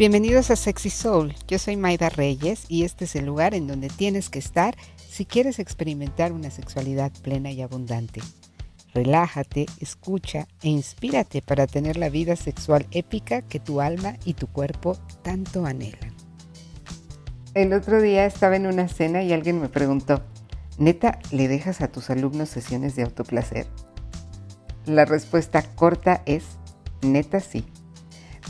Bienvenidos a Sexy Soul. Yo soy Maida Reyes y este es el lugar en donde tienes que estar si quieres experimentar una sexualidad plena y abundante. Relájate, escucha e inspírate para tener la vida sexual épica que tu alma y tu cuerpo tanto anhelan. El otro día estaba en una cena y alguien me preguntó, ¿neta le dejas a tus alumnos sesiones de autoplacer? La respuesta corta es, neta sí.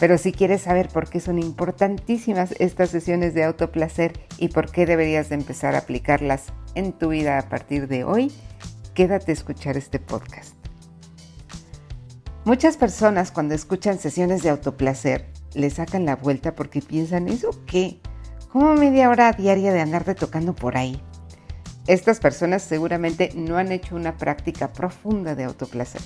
Pero si quieres saber por qué son importantísimas estas sesiones de autoplacer y por qué deberías de empezar a aplicarlas en tu vida a partir de hoy, quédate a escuchar este podcast. Muchas personas cuando escuchan sesiones de autoplacer le sacan la vuelta porque piensan, ¿eso qué? ¿Cómo media hora diaria de andarte tocando por ahí? Estas personas seguramente no han hecho una práctica profunda de autoplacer.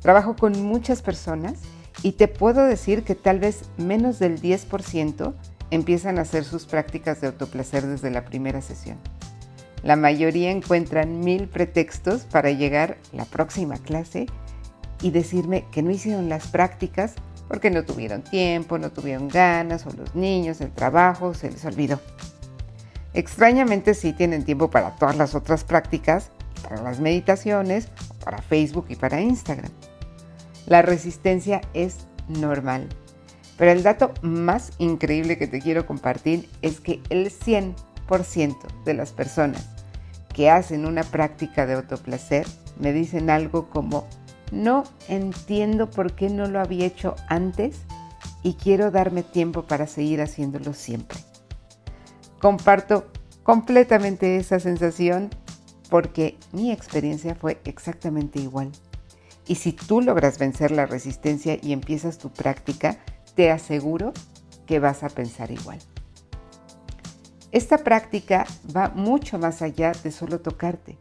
Trabajo con muchas personas y te puedo decir que tal vez menos del 10% empiezan a hacer sus prácticas de autoplacer desde la primera sesión. La mayoría encuentran mil pretextos para llegar la próxima clase y decirme que no hicieron las prácticas porque no tuvieron tiempo, no tuvieron ganas, o los niños, el trabajo, se les olvidó. Extrañamente sí tienen tiempo para todas las otras prácticas, para las meditaciones, para Facebook y para Instagram. La resistencia es normal. Pero el dato más increíble que te quiero compartir es que el 100% de las personas que hacen una práctica de autoplacer me dicen algo como, no entiendo por qué no lo había hecho antes y quiero darme tiempo para seguir haciéndolo siempre. Comparto completamente esa sensación porque mi experiencia fue exactamente igual. Y si tú logras vencer la resistencia y empiezas tu práctica, te aseguro que vas a pensar igual. Esta práctica va mucho más allá de solo tocarte.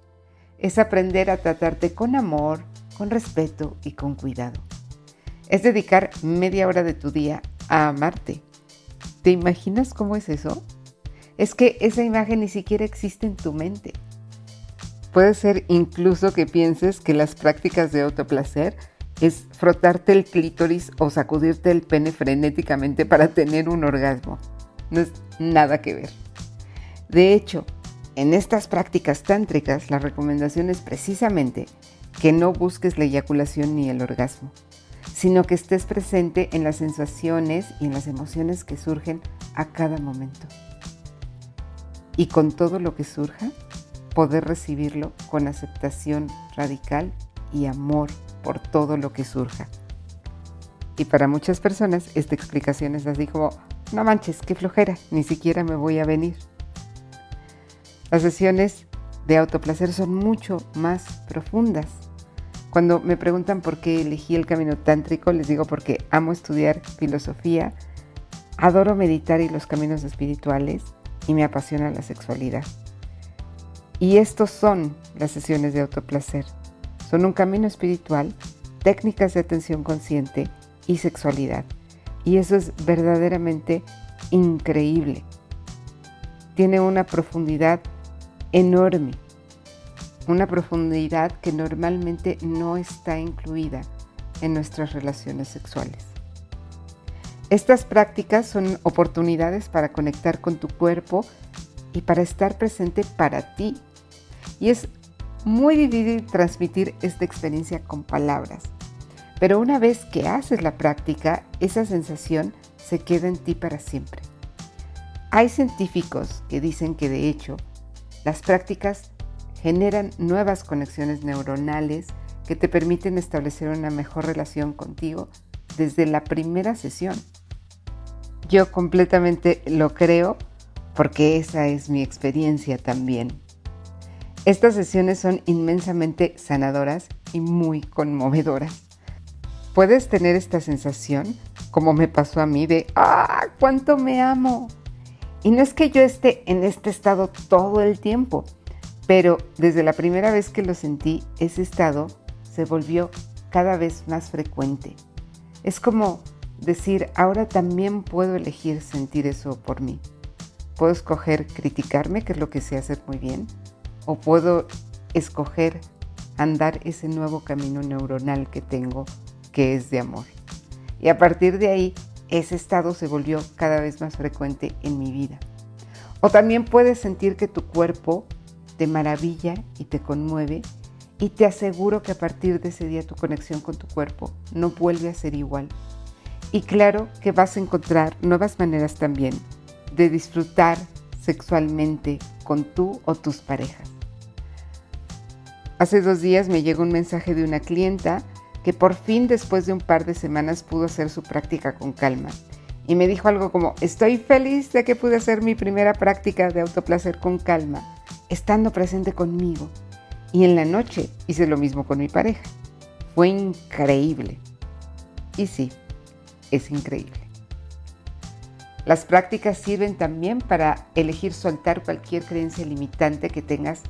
Es aprender a tratarte con amor, con respeto y con cuidado. Es dedicar media hora de tu día a amarte. ¿Te imaginas cómo es eso? Es que esa imagen ni siquiera existe en tu mente. Puede ser incluso que pienses que las prácticas de autoplacer es frotarte el clítoris o sacudirte el pene frenéticamente para tener un orgasmo. No es nada que ver. De hecho, en estas prácticas tántricas la recomendación es precisamente que no busques la eyaculación ni el orgasmo, sino que estés presente en las sensaciones y en las emociones que surgen a cada momento. Y con todo lo que surja, poder recibirlo con aceptación radical y amor por todo lo que surja. Y para muchas personas esta explicación es así como, no manches, qué flojera, ni siquiera me voy a venir. Las sesiones de autoplacer son mucho más profundas. Cuando me preguntan por qué elegí el camino tántrico, les digo porque amo estudiar filosofía, adoro meditar y los caminos espirituales y me apasiona la sexualidad. Y estos son las sesiones de autoplacer. Son un camino espiritual, técnicas de atención consciente y sexualidad. Y eso es verdaderamente increíble. Tiene una profundidad enorme, una profundidad que normalmente no está incluida en nuestras relaciones sexuales. Estas prácticas son oportunidades para conectar con tu cuerpo y para estar presente para ti y es muy difícil transmitir esta experiencia con palabras. Pero una vez que haces la práctica, esa sensación se queda en ti para siempre. Hay científicos que dicen que de hecho las prácticas generan nuevas conexiones neuronales que te permiten establecer una mejor relación contigo desde la primera sesión. Yo completamente lo creo porque esa es mi experiencia también. Estas sesiones son inmensamente sanadoras y muy conmovedoras. Puedes tener esta sensación, como me pasó a mí, de ¡ah! ¡Cuánto me amo! Y no es que yo esté en este estado todo el tiempo, pero desde la primera vez que lo sentí, ese estado se volvió cada vez más frecuente. Es como decir, ahora también puedo elegir sentir eso por mí. Puedo escoger criticarme, que es lo que sé hacer muy bien, o puedo escoger andar ese nuevo camino neuronal que tengo que es de amor. Y a partir de ahí ese estado se volvió cada vez más frecuente en mi vida. O también puedes sentir que tu cuerpo te maravilla y te conmueve y te aseguro que a partir de ese día tu conexión con tu cuerpo no vuelve a ser igual. Y claro que vas a encontrar nuevas maneras también de disfrutar sexualmente con tú o tus parejas. Hace dos días me llegó un mensaje de una clienta que por fin después de un par de semanas pudo hacer su práctica con calma. Y me dijo algo como, estoy feliz de que pude hacer mi primera práctica de autoplacer con calma, estando presente conmigo. Y en la noche hice lo mismo con mi pareja. Fue increíble. Y sí, es increíble. Las prácticas sirven también para elegir soltar cualquier creencia limitante que tengas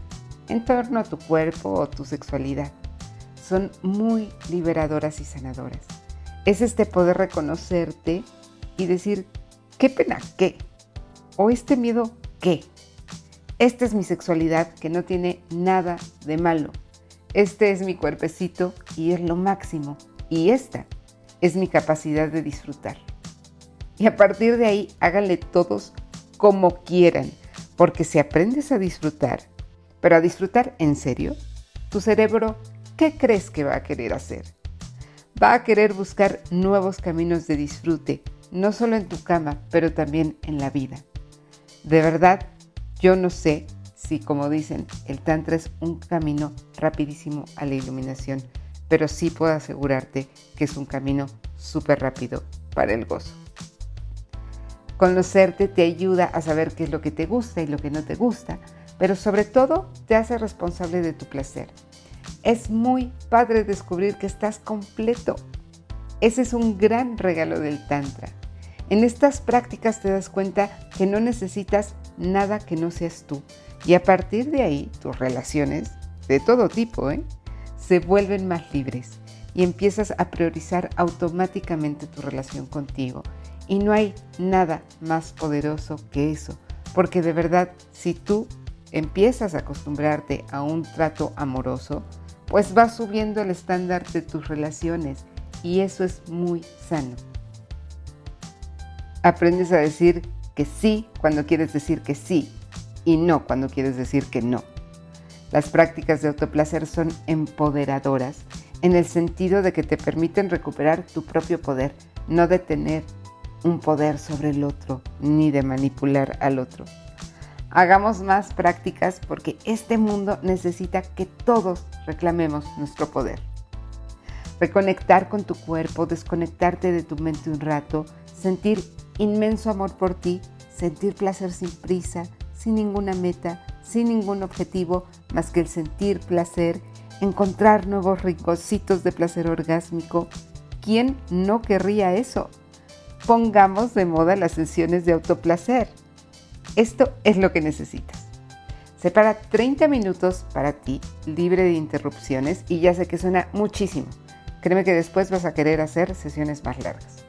en torno a tu cuerpo o tu sexualidad. Son muy liberadoras y sanadoras. Es este poder reconocerte y decir, qué pena, qué. O este miedo, qué. Esta es mi sexualidad que no tiene nada de malo. Este es mi cuerpecito y es lo máximo. Y esta es mi capacidad de disfrutar. Y a partir de ahí, háganle todos como quieran, porque si aprendes a disfrutar, pero a disfrutar en serio, tu cerebro, ¿qué crees que va a querer hacer? Va a querer buscar nuevos caminos de disfrute, no solo en tu cama, pero también en la vida. De verdad, yo no sé si, como dicen, el Tantra es un camino rapidísimo a la iluminación, pero sí puedo asegurarte que es un camino súper rápido para el gozo. Conocerte te ayuda a saber qué es lo que te gusta y lo que no te gusta, pero sobre todo te hace responsable de tu placer. Es muy padre descubrir que estás completo. Ese es un gran regalo del Tantra. En estas prácticas te das cuenta que no necesitas nada que no seas tú. Y a partir de ahí, tus relaciones, de todo tipo, ¿eh? se vuelven más libres y empiezas a priorizar automáticamente tu relación contigo. Y no hay nada más poderoso que eso, porque de verdad, si tú empiezas a acostumbrarte a un trato amoroso, pues vas subiendo el estándar de tus relaciones y eso es muy sano. Aprendes a decir que sí cuando quieres decir que sí y no cuando quieres decir que no. Las prácticas de autoplacer son empoderadoras en el sentido de que te permiten recuperar tu propio poder, no de tener un poder sobre el otro ni de manipular al otro. Hagamos más prácticas porque este mundo necesita que todos reclamemos nuestro poder. Reconectar con tu cuerpo, desconectarte de tu mente un rato, sentir inmenso amor por ti, sentir placer sin prisa, sin ninguna meta, sin ningún objetivo más que el sentir placer, encontrar nuevos rinconcitos de placer orgásmico. ¿Quién no querría eso? Pongamos de moda las sesiones de autoplacer. Esto es lo que necesitas. Separa 30 minutos para ti, libre de interrupciones, y ya sé que suena muchísimo. Créeme que después vas a querer hacer sesiones más largas.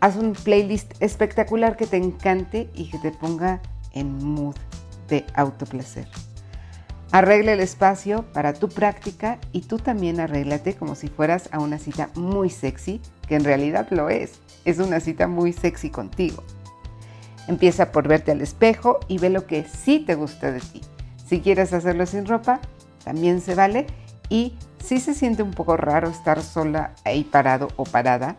Haz un playlist espectacular que te encante y que te ponga en mood de autoplacer. Arregla el espacio para tu práctica y tú también arréglate como si fueras a una cita muy sexy, que en realidad lo es. Es una cita muy sexy contigo. Empieza por verte al espejo y ve lo que sí te gusta de ti. Si quieres hacerlo sin ropa, también se vale. Y sí se siente un poco raro estar sola ahí parado o parada,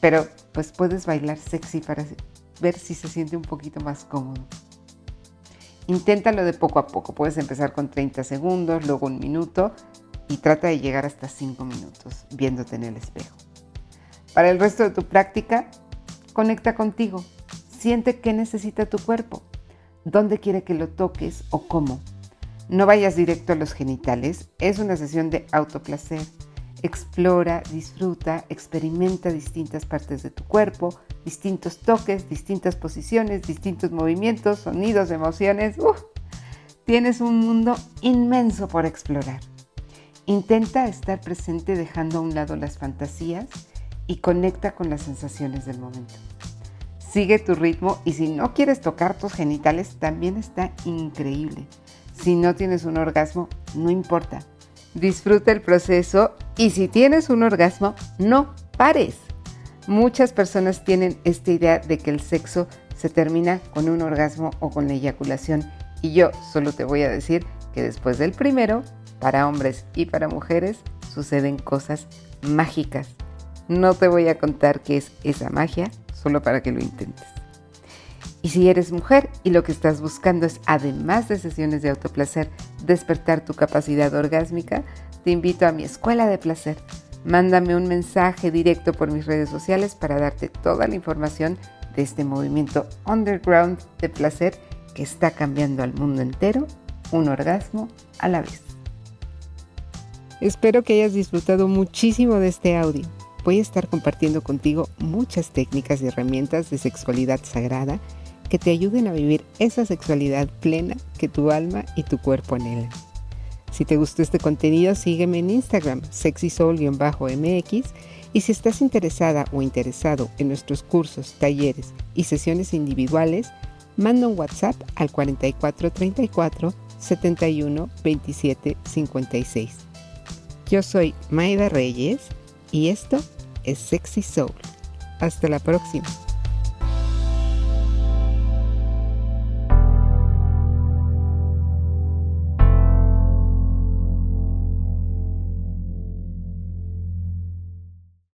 pero pues puedes bailar sexy para ver si se siente un poquito más cómodo. Inténtalo de poco a poco. Puedes empezar con 30 segundos, luego un minuto y trata de llegar hasta 5 minutos viéndote en el espejo. Para el resto de tu práctica, conecta contigo. Siente qué necesita tu cuerpo, dónde quiere que lo toques o cómo. No vayas directo a los genitales, es una sesión de autoplacer. Explora, disfruta, experimenta distintas partes de tu cuerpo, distintos toques, distintas posiciones, distintos movimientos, sonidos, emociones. tienes un mundo inmenso por explorar. Intenta estar presente dejando a un lado las fantasías y conecta con las sensaciones del momento. Sigue tu ritmo y si no quieres tocar tus genitales también está increíble. Si no tienes un orgasmo, no importa. Disfruta el proceso y si tienes un orgasmo, no pares. Muchas personas tienen esta idea de que el sexo se termina con un orgasmo o con la eyaculación y yo solo te voy a decir que después del primero, para hombres y para mujeres, suceden cosas mágicas. No te voy a contar qué es esa magia, solo para que lo intentes. Y si eres mujer y lo que estás buscando es, además de sesiones de autoplacer, despertar tu capacidad orgásmica, te invito a mi escuela de placer. Mándame un mensaje directo por mis redes sociales para darte toda la información de este movimiento underground de placer que está cambiando al mundo entero, un orgasmo a la vez. Espero que hayas disfrutado muchísimo de este audio. Voy a estar compartiendo contigo muchas técnicas y herramientas de sexualidad sagrada que te ayuden a vivir esa sexualidad plena que tu alma y tu cuerpo anhelan. Si te gustó este contenido, sígueme en Instagram, sexysoul-mx, y si estás interesada o interesado en nuestros cursos, talleres y sesiones individuales, manda un WhatsApp al 4434 71 27 56. Yo soy Maida Reyes y esto es Sexy Soul. Hasta la próxima.